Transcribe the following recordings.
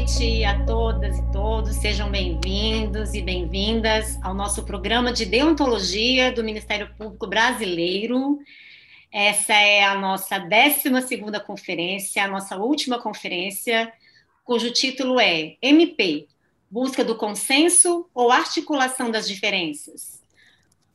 noite a todas e todos. Sejam bem-vindos e bem-vindas ao nosso programa de deontologia do Ministério Público Brasileiro. Essa é a nossa 12 conferência, a nossa última conferência, cujo título é MP Busca do consenso ou articulação das diferenças?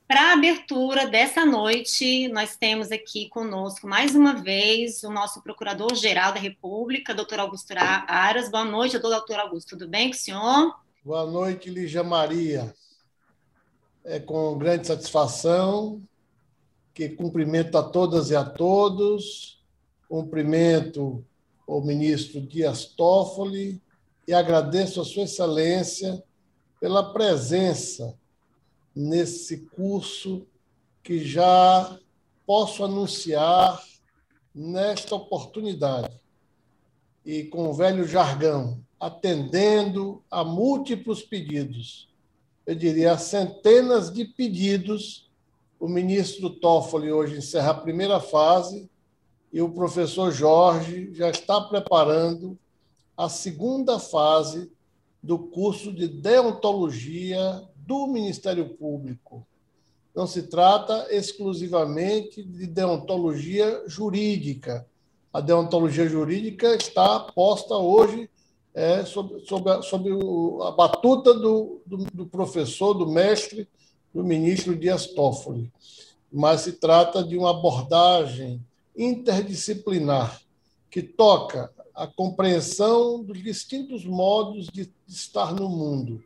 Para a abertura dessa noite, nós temos aqui conosco, mais uma vez, o nosso Procurador-Geral da República, doutor Augusto Aras. Boa noite, doutor Augusto. Tudo bem com o senhor? Boa noite, Lígia Maria. É com grande satisfação que cumprimento a todas e a todos, cumprimento o ministro Dias Toffoli e agradeço a Sua Excelência pela presença nesse curso que já posso anunciar nesta oportunidade. E com o velho jargão, atendendo a múltiplos pedidos, eu diria a centenas de pedidos, o ministro Toffoli hoje encerra a primeira fase e o professor Jorge já está preparando a segunda fase do curso de deontologia do Ministério Público. Não se trata exclusivamente de deontologia jurídica. A deontologia jurídica está posta hoje é, sob, sob, a, sob a batuta do, do, do, professor, do mestre, do ministro Dias Toffoli. Mas se trata de uma abordagem interdisciplinar que toca a compreensão dos distintos modos de estar no mundo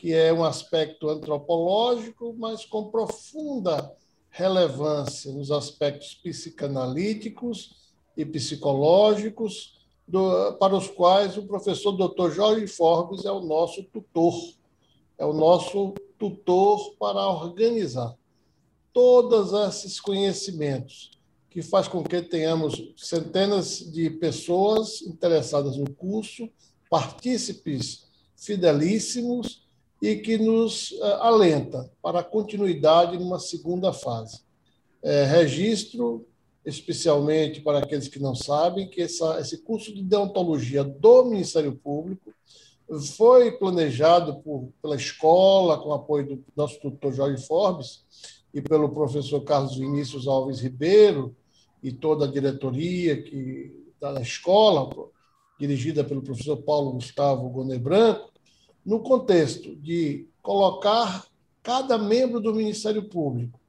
que é um aspecto antropológico, mas com profunda relevância nos aspectos psicanalíticos e psicológicos, do, para os quais o professor Dr. Jorge Forbes é o nosso tutor, é o nosso tutor para organizar todos esses conhecimentos, que faz com que tenhamos centenas de pessoas interessadas no curso, partícipes fidelíssimos e que nos eh, alenta para a continuidade numa segunda fase. É, registro, especialmente para aqueles que não sabem, que essa, esse curso de deontologia do Ministério Público foi planejado por, pela escola, com apoio do nosso tutor Jorge Forbes e pelo professor Carlos Vinícius Alves Ribeiro e toda a diretoria que da escola, dirigida pelo professor Paulo Gustavo Gonet Branco, no contexto de colocar cada membro do Ministério Público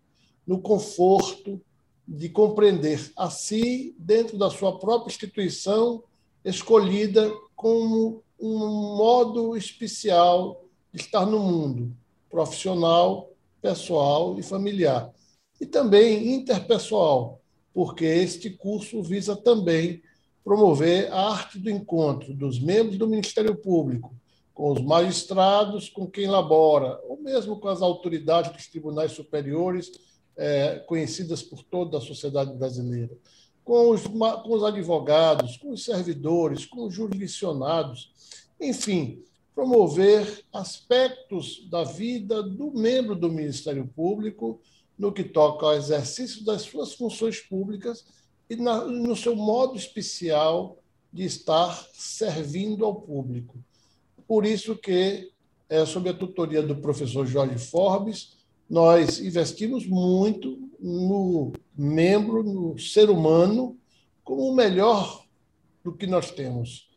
no conforto de compreender a si, dentro da sua própria instituição, escolhida como um modo especial de estar no mundo, profissional, pessoal e familiar. E também interpessoal, porque este curso visa também promover a arte do encontro dos membros do Ministério Público com os magistrados, com quem labora, ou mesmo com as autoridades dos tribunais superiores, é, conhecidas por toda a sociedade brasileira, com os, com os advogados, com os servidores, com os jurisdicionados, enfim, promover aspectos da vida do membro do Ministério Público no que toca ao exercício das suas funções públicas e na, no seu modo especial de estar servindo ao público. Por isso que, é, sob a tutoria do professor Jorge Forbes, nós investimos muito no membro, no ser humano, como o melhor do que nós temos.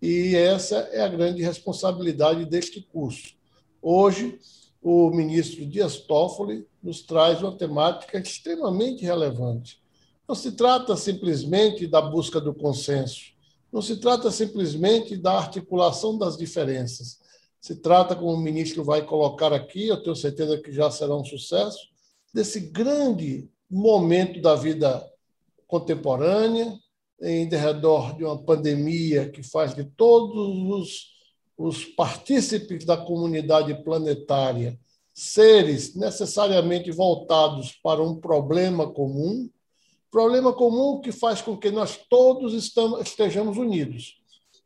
E essa é a grande responsabilidade deste curso. Hoje, o ministro Dias Toffoli nos traz uma temática extremamente relevante. Não se trata simplesmente da busca do consenso, não se trata simplesmente da articulação das diferenças. Se trata, como o ministro vai colocar aqui, eu tenho certeza que já será um sucesso, desse grande momento da vida contemporânea, em derredor de uma pandemia que faz de todos os, os partícipes da comunidade planetária seres necessariamente voltados para um problema comum, Problema comum que faz com que nós todos estamos, estejamos unidos.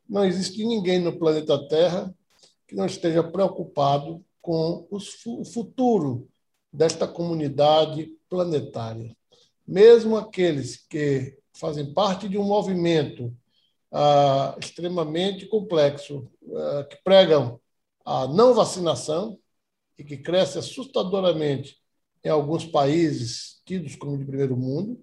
Não existe ninguém no planeta Terra que não esteja preocupado com o futuro desta comunidade planetária. Mesmo aqueles que fazem parte de um movimento ah, extremamente complexo, ah, que pregam a não vacinação e que cresce assustadoramente em alguns países tidos como de primeiro mundo,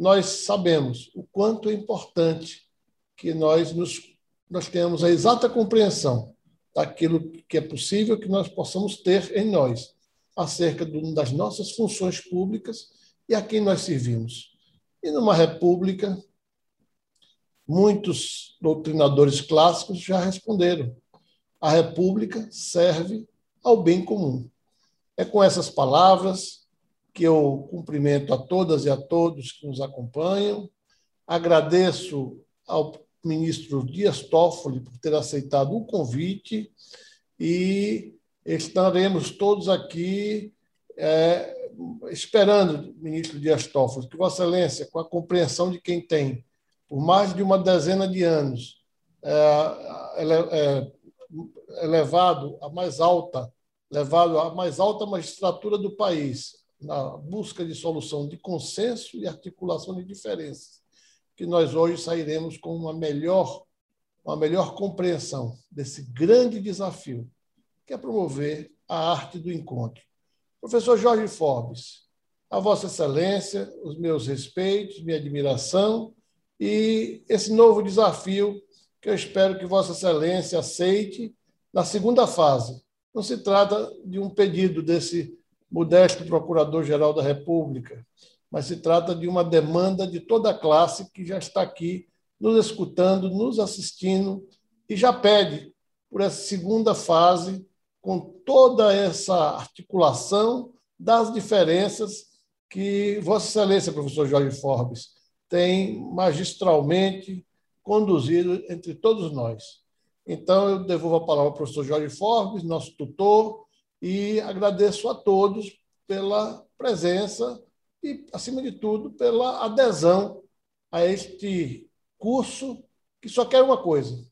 nós sabemos o quanto é importante que nós nos nós tenhamos a exata compreensão daquilo que é possível que nós possamos ter em nós acerca das nossas funções públicas e a quem nós servimos. E numa república, muitos doutrinadores clássicos já responderam: a república serve ao bem comum. É com essas palavras que eu cumprimento a todas e a todos que nos acompanham. Agradeço ao ministro Dias Toffoli por ter aceitado o convite e estaremos todos aqui é, esperando, ministro Dias Toffoli, que Vossa Excelência, com a compreensão de quem tem por mais de uma dezena de anos é, é, elevado a mais alta, levado à mais alta magistratura do país, na busca de solução de consenso e articulação de diferenças, que nós hoje sairemos com uma melhor, uma melhor compreensão desse grande desafio, que é promover a arte do encontro. Professor Jorge Forbes, a Vossa Excelência, os meus respeitos, minha admiração e esse novo desafio que eu espero que Vossa Excelência aceite na segunda fase. Não se trata de um pedido desse modesto Procurador-Geral da República, mas se trata de uma demanda de toda a classe que já está aqui nos escutando, nos assistindo e já pede por essa segunda fase, com toda essa articulação das diferenças que Vossa Excelência, professor Jorge Forbes, tem magistralmente conduzido entre todos nós. Então, eu devolvo a palavra ao professor Jorge Forbes, nosso tutor, e agradeço a todos pela presença e, acima de tudo, pela adesão a este curso que só quer uma coisa: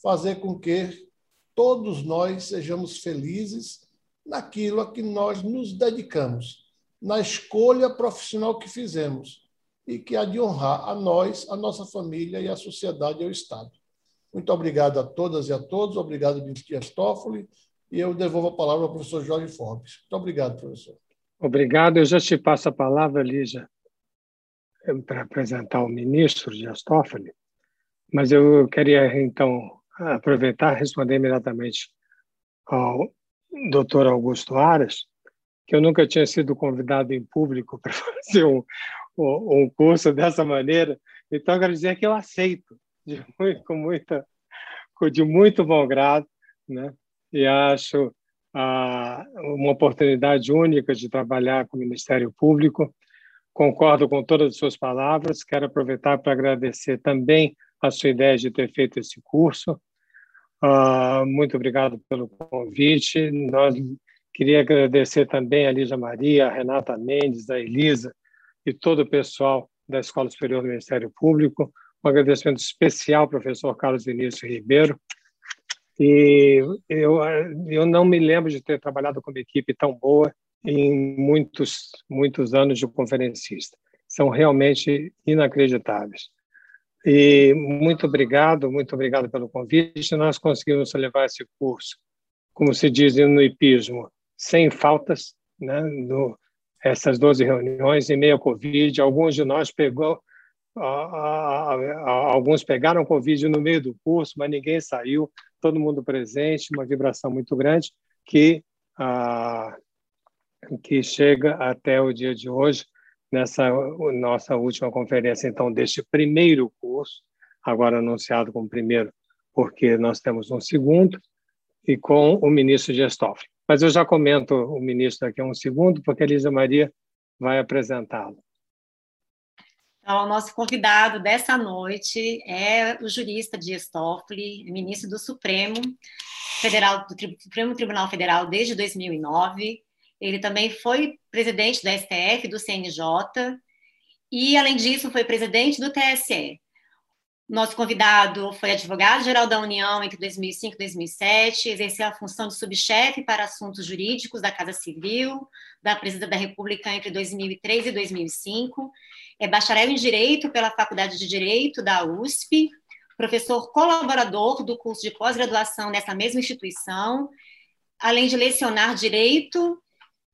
fazer com que todos nós sejamos felizes naquilo a que nós nos dedicamos, na escolha profissional que fizemos e que há de honrar a nós, a nossa família e a sociedade e o Estado. Muito obrigado a todas e a todos, obrigado, ministro Toffoli, e eu devolvo a palavra ao professor Jorge Forbes. Muito obrigado, professor. Obrigado. Eu já te passo a palavra, Lígia, para apresentar o ministro Dias Toffoli, mas eu queria, então, aproveitar e responder imediatamente ao doutor Augusto Aras, que eu nunca tinha sido convidado em público para fazer um, um curso dessa maneira, então eu quero dizer que eu aceito de muito, com muita, de muito bom grado, né? E acho ah, uma oportunidade única de trabalhar com o Ministério Público. Concordo com todas as suas palavras, quero aproveitar para agradecer também a sua ideia de ter feito esse curso. Uh, muito obrigado pelo convite. Nós queria agradecer também a Lígia Maria, a Renata Mendes, a Elisa e todo o pessoal da Escola Superior do Ministério Público. Um agradecimento especial ao professor Carlos Vinícius Ribeiro. E eu, eu não me lembro de ter trabalhado com uma equipe tão boa em muitos, muitos anos de conferencista. São realmente inacreditáveis. E muito obrigado, muito obrigado pelo convite. Nós conseguimos levar esse curso, como se diz no hipismo, sem faltas, né? No, essas 12 reuniões em meio ao Covid. Alguns de nós pegou, alguns pegaram Covid no meio do curso, mas ninguém saiu, todo mundo presente, uma vibração muito grande que, que chega até o dia de hoje nessa nossa última conferência, então, deste primeiro curso, agora anunciado como primeiro, porque nós temos um segundo, e com o ministro Dias. Mas eu já comento o ministro daqui a um segundo, porque a Elisa Maria vai apresentá-lo. Então, o nosso convidado dessa noite é o jurista Dias Toffoli, ministro do Supremo Federal, do Supremo Tribunal Federal desde 2009, ele também foi presidente do STF, do CNJ, e, além disso, foi presidente do TSE. Nosso convidado foi advogado-geral da União entre 2005 e 2007, exerceu a função de subchefe para assuntos jurídicos da Casa Civil, da Presidência da República entre 2003 e 2005, é bacharel em Direito pela Faculdade de Direito da USP, professor colaborador do curso de pós-graduação nessa mesma instituição, além de lecionar Direito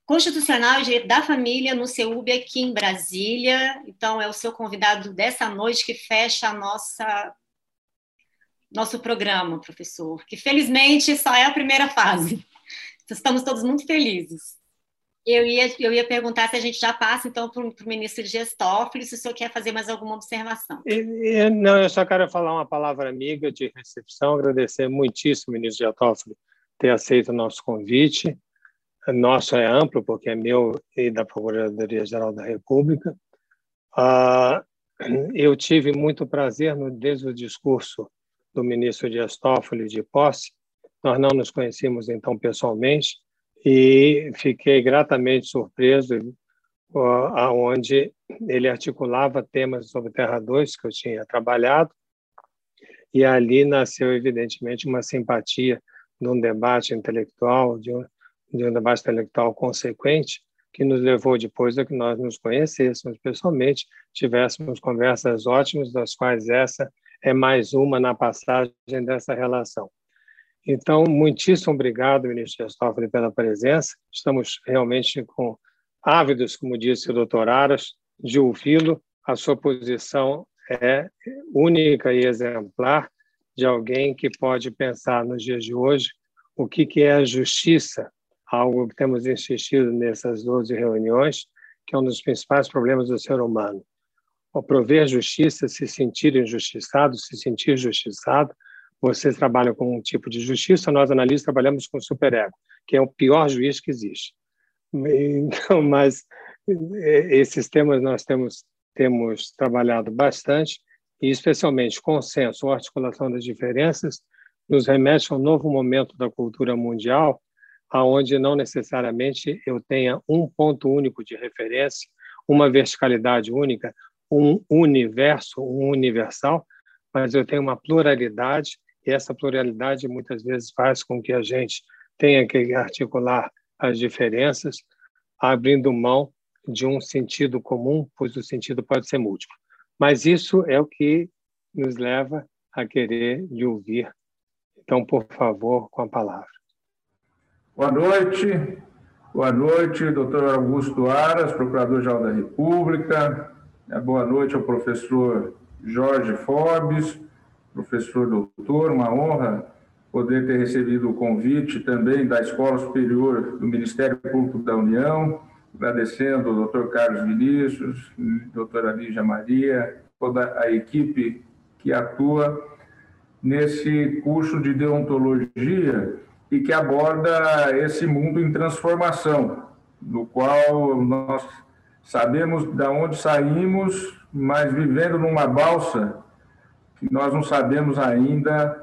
Constitucional e Direito da Família no CEUB aqui em Brasília. Então, é o seu convidado dessa noite que fecha a nossa nosso programa, professor, que felizmente só é a primeira fase. Estamos todos muito felizes. Eu ia, eu ia perguntar se a gente já passa, então, para o ministro Dias Toffoli, se o senhor quer fazer mais alguma observação. Não, eu só quero falar uma palavra amiga de recepção, agradecer muitíssimo, ministro Dias Toffoli, ter aceito o nosso convite. Nosso é amplo, porque é meu e da Procuradoria-Geral da República. Ah, eu tive muito prazer, no, desde o discurso do ministro Dias Toffoli de posse, nós não nos conhecíamos então pessoalmente, e fiquei gratamente surpreso aonde ele articulava temas sobre Terra 2 que eu tinha trabalhado. E ali nasceu evidentemente uma simpatia de um debate intelectual de um, de um debate intelectual consequente que nos levou depois a que nós nos conhecêssemos pessoalmente tivéssemos conversas ótimas das quais essa é mais uma na passagem dessa relação então, muitíssimo obrigado, ministro Toffoli, pela presença. Estamos realmente com ávidos, como disse o doutor Aras, de ouvi-lo. A sua posição é única e exemplar de alguém que pode pensar nos dias de hoje o que, que é a justiça, algo que temos insistido nessas 12 reuniões, que é um dos principais problemas do ser humano. O prover justiça, se sentir injustiçado, se sentir justiçado, vocês trabalham com um tipo de justiça, nós analistas trabalhamos com superego, que é o pior juiz que existe. Então, mas é, esses temas nós temos temos trabalhado bastante e especialmente consenso articulação das diferenças nos remete a um novo momento da cultura mundial, aonde não necessariamente eu tenha um ponto único de referência, uma verticalidade única, um universo, um universal, mas eu tenho uma pluralidade e essa pluralidade muitas vezes faz com que a gente tenha que articular as diferenças, abrindo mão de um sentido comum, pois o sentido pode ser múltiplo. Mas isso é o que nos leva a querer lhe ouvir. Então, por favor, com a palavra. Boa noite. Boa noite, doutor Augusto Aras, Procurador-Geral da República. Boa noite ao professor Jorge Forbes, professor doutor, uma honra poder ter recebido o convite também da Escola Superior do Ministério Público da União, agradecendo ao doutor Carlos Vinícius, doutora Lígia Maria, toda a equipe que atua nesse curso de deontologia e que aborda esse mundo em transformação, no qual nós sabemos de onde saímos, mas vivendo numa balsa nós não sabemos ainda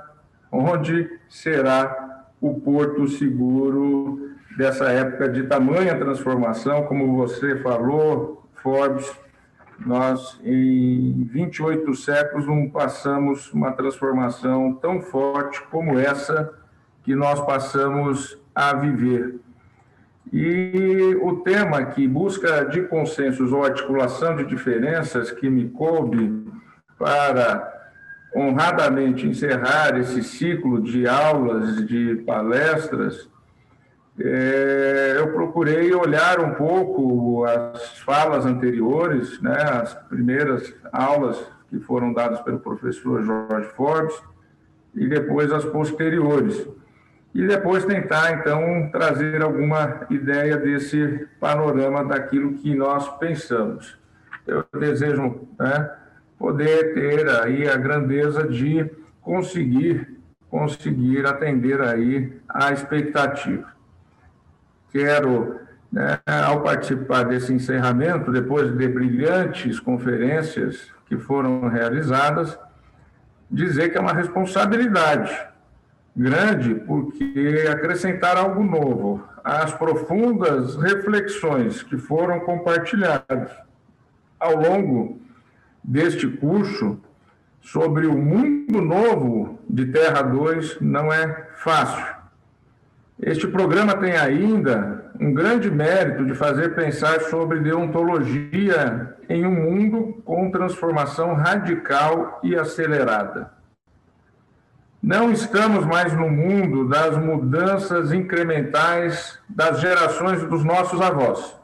onde será o porto seguro dessa época de tamanha transformação, como você falou, Forbes, nós em 28 séculos não passamos uma transformação tão forte como essa que nós passamos a viver. E o tema que busca de consensos ou articulação de diferenças que me coube para honradamente encerrar esse ciclo de aulas, de palestras, é, eu procurei olhar um pouco as falas anteriores, né, as primeiras aulas que foram dadas pelo professor Jorge Forbes, e depois as posteriores. E depois tentar, então, trazer alguma ideia desse panorama daquilo que nós pensamos. Eu desejo né, poder ter aí a grandeza de conseguir conseguir atender aí a expectativa. Quero, né, ao participar desse encerramento, depois de brilhantes conferências que foram realizadas, dizer que é uma responsabilidade grande, porque acrescentar algo novo às profundas reflexões que foram compartilhadas ao longo deste curso sobre o mundo novo de Terra 2 não é fácil. Este programa tem ainda um grande mérito de fazer pensar sobre deontologia em um mundo com transformação radical e acelerada. Não estamos mais no mundo das mudanças incrementais das gerações dos nossos avós,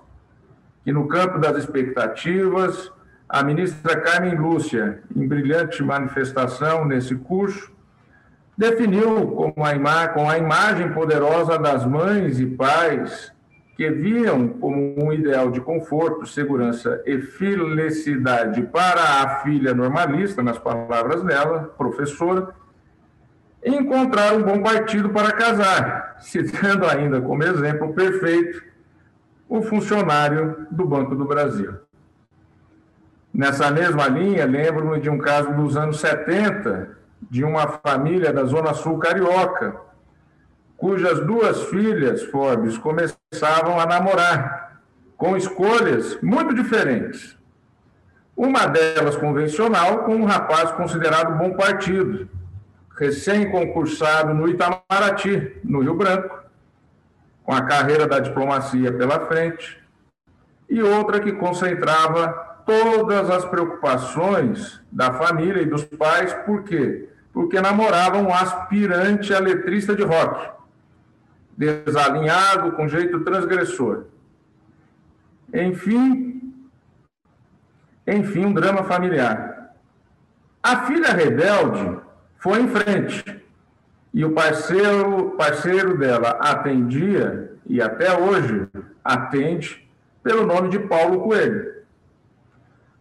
que no campo das expectativas, a ministra Carmen Lúcia, em brilhante manifestação nesse curso, definiu como a com a imagem poderosa das mães e pais que viam como um ideal de conforto, segurança e felicidade para a filha normalista, nas palavras dela, professora, encontrar um bom partido para casar, citando ainda como exemplo perfeito o funcionário do Banco do Brasil. Nessa mesma linha, lembro-me de um caso dos anos 70, de uma família da Zona Sul Carioca, cujas duas filhas, Forbes, começavam a namorar, com escolhas muito diferentes. Uma delas convencional, com um rapaz considerado bom partido, recém-concursado no Itamaraty, no Rio Branco, com a carreira da diplomacia pela frente, e outra que concentrava todas as preocupações da família e dos pais, por quê? Porque namorava um aspirante a letrista de rock, desalinhado, com jeito transgressor. Enfim, enfim, um drama familiar. A filha rebelde foi em frente. E o parceiro, parceiro dela atendia, e até hoje atende, pelo nome de Paulo Coelho.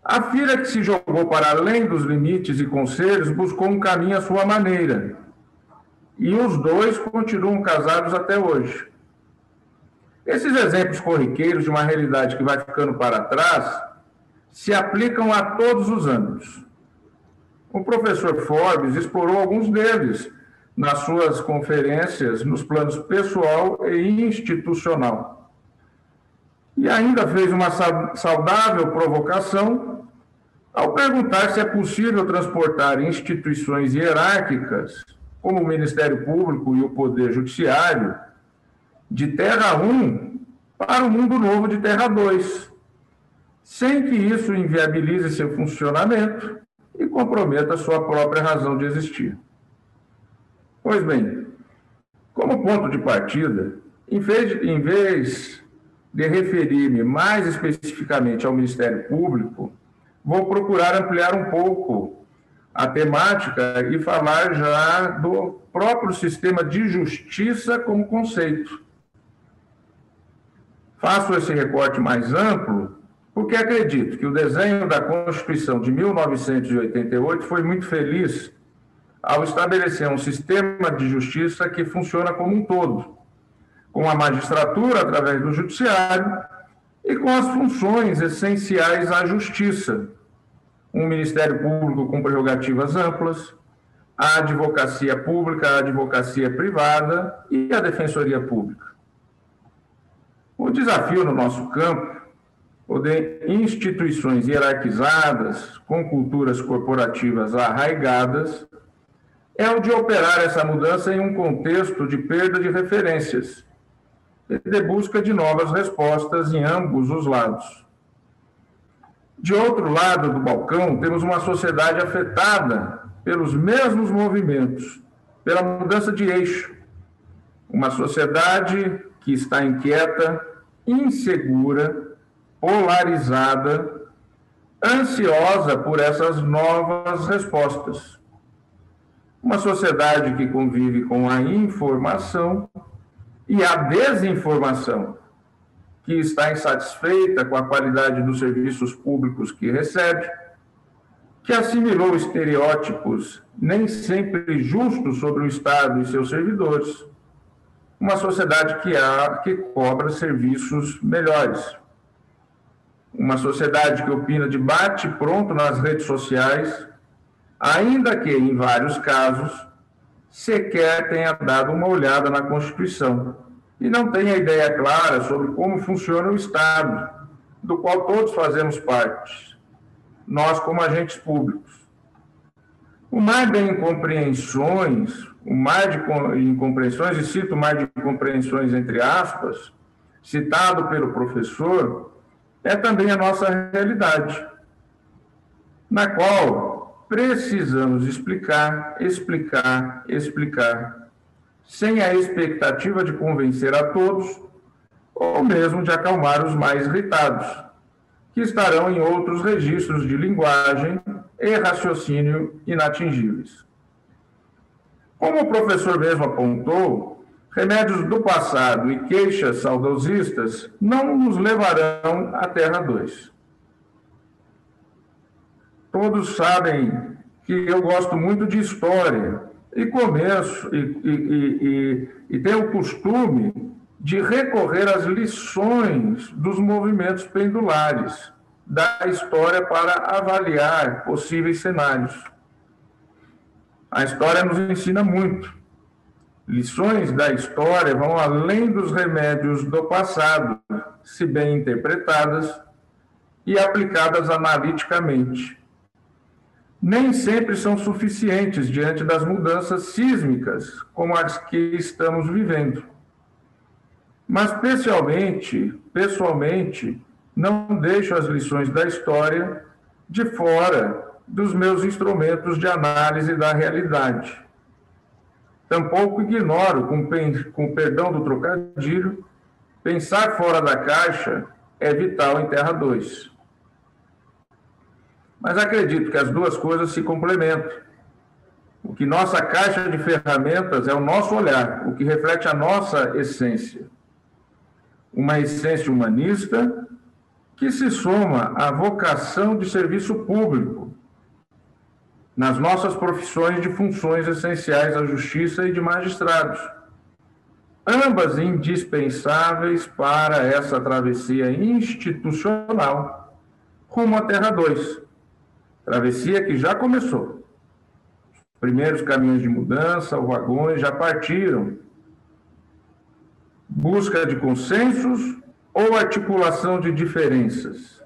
A filha que se jogou para além dos limites e conselhos buscou um caminho à sua maneira. E os dois continuam casados até hoje. Esses exemplos corriqueiros de uma realidade que vai ficando para trás se aplicam a todos os âmbitos. O professor Forbes explorou alguns deles nas suas conferências nos planos pessoal e institucional. E ainda fez uma saudável provocação ao perguntar se é possível transportar instituições hierárquicas, como o Ministério Público e o Poder Judiciário, de Terra 1 para o mundo novo de Terra 2, sem que isso inviabilize seu funcionamento e comprometa sua própria razão de existir. Pois bem, como ponto de partida, em vez em vez de referir-me mais especificamente ao Ministério Público, vou procurar ampliar um pouco a temática e falar já do próprio sistema de justiça como conceito. Faço esse recorte mais amplo porque acredito que o desenho da Constituição de 1988 foi muito feliz ao estabelecer um sistema de justiça que funciona como um todo, com a magistratura através do judiciário e com as funções essenciais à justiça, um Ministério Público com prerrogativas amplas, a advocacia pública, a advocacia privada e a defensoria pública. O desafio no nosso campo poder instituições hierarquizadas, com culturas corporativas arraigadas, é o de operar essa mudança em um contexto de perda de referências e de busca de novas respostas em ambos os lados. De outro lado do balcão, temos uma sociedade afetada pelos mesmos movimentos, pela mudança de eixo. Uma sociedade que está inquieta, insegura, polarizada, ansiosa por essas novas respostas. Uma sociedade que convive com a informação e a desinformação, que está insatisfeita com a qualidade dos serviços públicos que recebe, que assimilou estereótipos nem sempre justos sobre o Estado e seus servidores, uma sociedade que, há, que cobra serviços melhores, uma sociedade que opina de bate pronto nas redes sociais, ainda que, em vários casos, sequer tenha dado uma olhada na Constituição e não tenha ideia clara sobre como funciona o Estado, do qual todos fazemos parte, nós como agentes públicos. O mar de incompreensões, o mar de incompreensões, e cito o mar de incompreensões entre aspas, citado pelo professor, é também a nossa realidade, na qual precisamos explicar, explicar, explicar, sem a expectativa de convencer a todos ou mesmo de acalmar os mais irritados, que estarão em outros registros de linguagem e raciocínio inatingíveis. Como o professor mesmo apontou, remédios do passado e queixas saudosistas não nos levarão à Terra 2. Todos sabem que eu gosto muito de história e começo e, e, e, e tenho o costume de recorrer às lições dos movimentos pendulares da história para avaliar possíveis cenários. A história nos ensina muito. Lições da história vão além dos remédios do passado, se bem interpretadas e aplicadas analiticamente. Nem sempre são suficientes diante das mudanças sísmicas como as que estamos vivendo mas, especialmente, pessoalmente, não deixo as lições da história de fora dos meus instrumentos de análise da realidade. Tampouco ignoro, com, com perdão do trocadilho, pensar fora da caixa é vital em Terra 2. Mas acredito que as duas coisas se complementam. O que nossa caixa de ferramentas é o nosso olhar, o que reflete a nossa essência uma essência humanista que se soma à vocação de serviço público nas nossas profissões de funções essenciais à justiça e de magistrados, ambas indispensáveis para essa travessia institucional rumo à Terra 2. Travessia que já começou. Os primeiros caminhos de mudança, os vagões já partiram busca de consensos ou articulação de diferenças?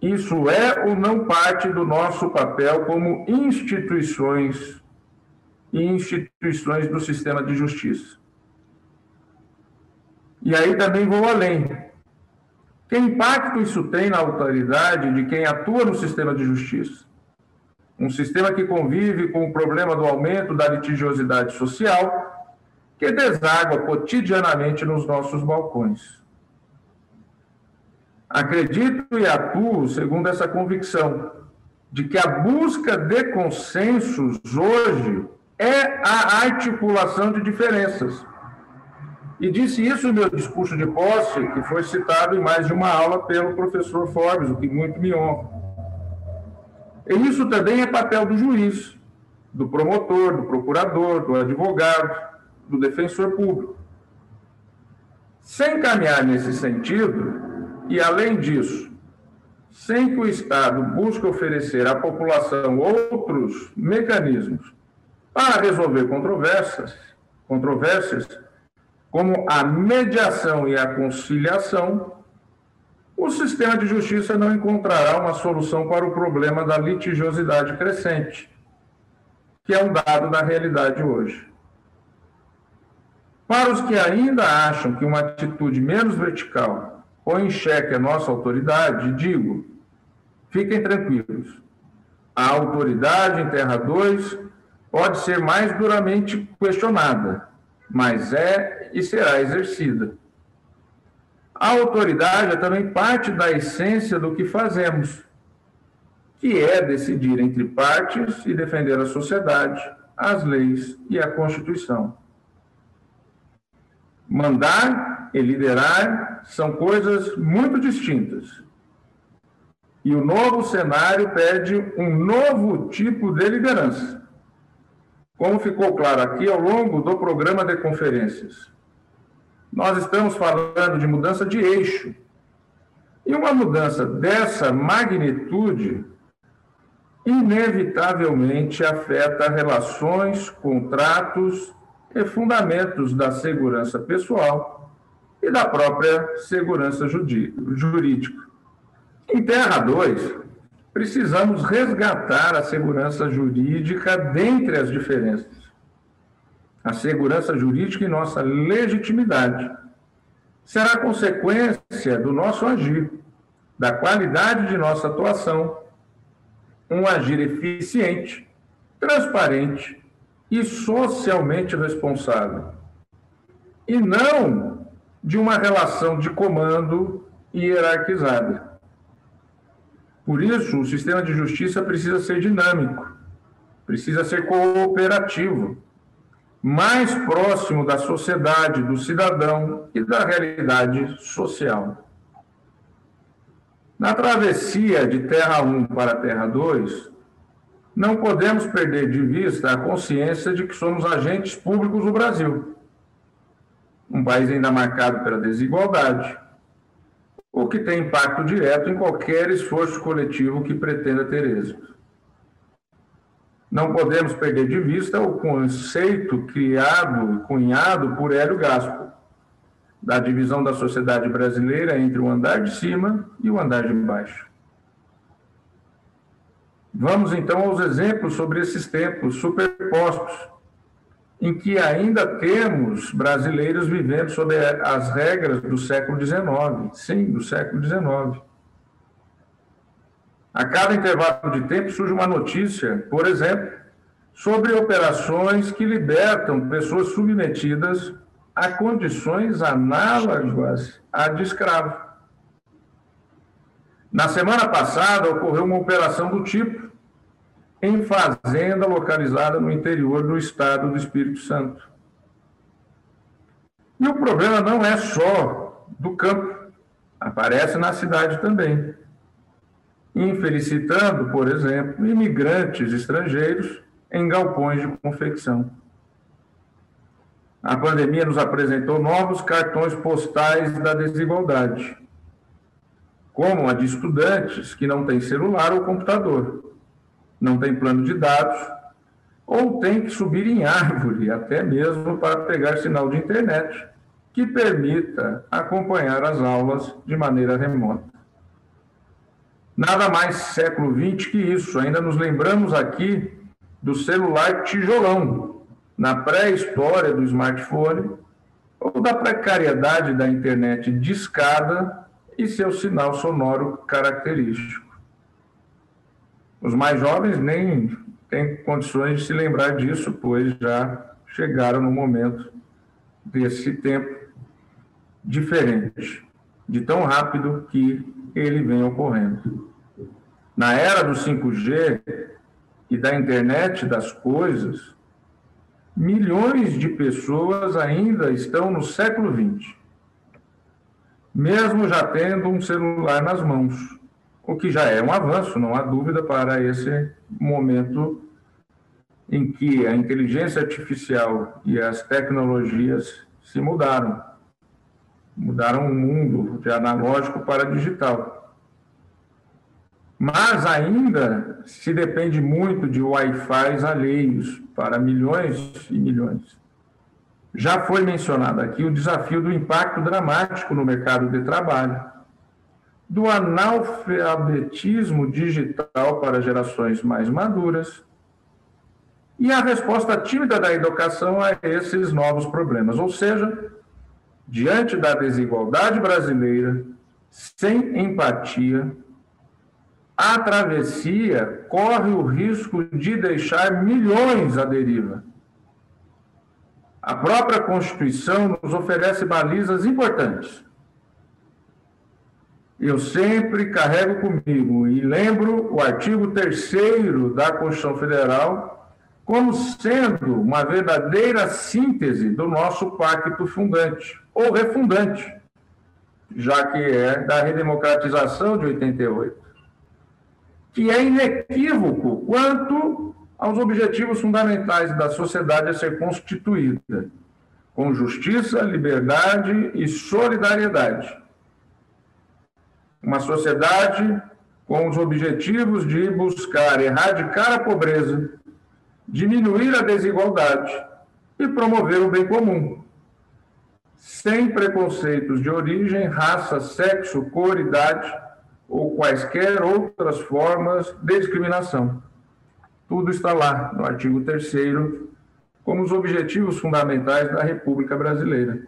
Isso é ou não parte do nosso papel como instituições e instituições do sistema de justiça? E aí também vou além. Que impacto isso tem na autoridade de quem atua no sistema de justiça? Um sistema que convive com o problema do aumento da litigiosidade social que deságua cotidianamente nos nossos balcões. Acredito e atuo segundo essa convicção de que a busca de consensos hoje é a articulação de diferenças. E disse isso no meu discurso de posse, que foi citado em mais de uma aula pelo professor Forbes, o que muito me honra. E isso também é papel do juiz, do promotor, do procurador, do advogado, do defensor público. Sem caminhar nesse sentido, e além disso, sem que o Estado busque oferecer à população outros mecanismos para resolver controvérsias, controvérsias, como a mediação e a conciliação, o sistema de justiça não encontrará uma solução para o problema da litigiosidade crescente, que é um dado da realidade hoje. Para os que ainda acham que uma atitude menos vertical põe em xeque a nossa autoridade, digo: fiquem tranquilos. A autoridade em Terra 2 pode ser mais duramente questionada, mas é e será exercida. A autoridade é também parte da essência do que fazemos, que é decidir entre partes e defender a sociedade, as leis e a Constituição. Mandar e liderar são coisas muito distintas. E o novo cenário pede um novo tipo de liderança. Como ficou claro aqui ao longo do programa de conferências, nós estamos falando de mudança de eixo. E uma mudança dessa magnitude inevitavelmente afeta relações, contratos e fundamentos da segurança pessoal e da própria segurança jurídica. Em Terra 2, precisamos resgatar a segurança jurídica dentre as diferenças. A segurança jurídica e nossa legitimidade será consequência do nosso agir, da qualidade de nossa atuação um agir eficiente, transparente e socialmente responsável, e não de uma relação de comando hierarquizada. Por isso, o sistema de justiça precisa ser dinâmico, precisa ser cooperativo, mais próximo da sociedade, do cidadão e da realidade social. Na travessia de Terra 1 para Terra 2, não podemos perder de vista a consciência de que somos agentes públicos do Brasil, um país ainda marcado pela desigualdade, o que tem impacto direto em qualquer esforço coletivo que pretenda ter êxito. Não podemos perder de vista o conceito criado cunhado por Hélio Gaspar, da divisão da sociedade brasileira entre o andar de cima e o andar de baixo. Vamos então aos exemplos sobre esses tempos superpostos, em que ainda temos brasileiros vivendo sob as regras do século XIX, sim, do século XIX. A cada intervalo de tempo surge uma notícia, por exemplo, sobre operações que libertam pessoas submetidas a condições análogas à de escravo. Na semana passada, ocorreu uma operação do tipo em fazenda localizada no interior do estado do Espírito Santo. E o problema não é só do campo, aparece na cidade também. Infelicitando, por exemplo, imigrantes estrangeiros em galpões de confecção. A pandemia nos apresentou novos cartões postais da desigualdade, como a de estudantes que não têm celular ou computador, não têm plano de dados, ou têm que subir em árvore, até mesmo para pegar sinal de internet, que permita acompanhar as aulas de maneira remota. Nada mais século XX que isso, ainda nos lembramos aqui do celular tijolão, na pré-história do smartphone ou da precariedade da internet discada e seu sinal sonoro característico. Os mais jovens nem têm condições de se lembrar disso, pois já chegaram no momento desse tempo diferente, de tão rápido que ele vem ocorrendo. Na era do 5G e da internet das coisas, milhões de pessoas ainda estão no século XX, mesmo já tendo um celular nas mãos, o que já é um avanço, não há dúvida, para esse momento em que a inteligência artificial e as tecnologias se mudaram. Mudaram o mundo de analógico para digital. Mas ainda se depende muito de Wi-Fi alheios para milhões e milhões. Já foi mencionado aqui o desafio do impacto dramático no mercado de trabalho, do analfabetismo digital para gerações mais maduras e a resposta tímida da educação a esses novos problemas. Ou seja, diante da desigualdade brasileira, sem empatia, a travessia corre o risco de deixar milhões à deriva. A própria Constituição nos oferece balizas importantes. Eu sempre carrego comigo e lembro o artigo 3 da Constituição Federal como sendo uma verdadeira síntese do nosso pacto fundante, ou refundante, já que é da redemocratização de 88 que é inequívoco quanto aos objetivos fundamentais da sociedade a ser constituída, com justiça, liberdade e solidariedade. Uma sociedade com os objetivos de buscar erradicar a pobreza, diminuir a desigualdade e promover o bem comum, sem preconceitos de origem, raça, sexo, cor, idade ou quaisquer outras formas de discriminação. Tudo está lá no artigo 3 como os objetivos fundamentais da República Brasileira.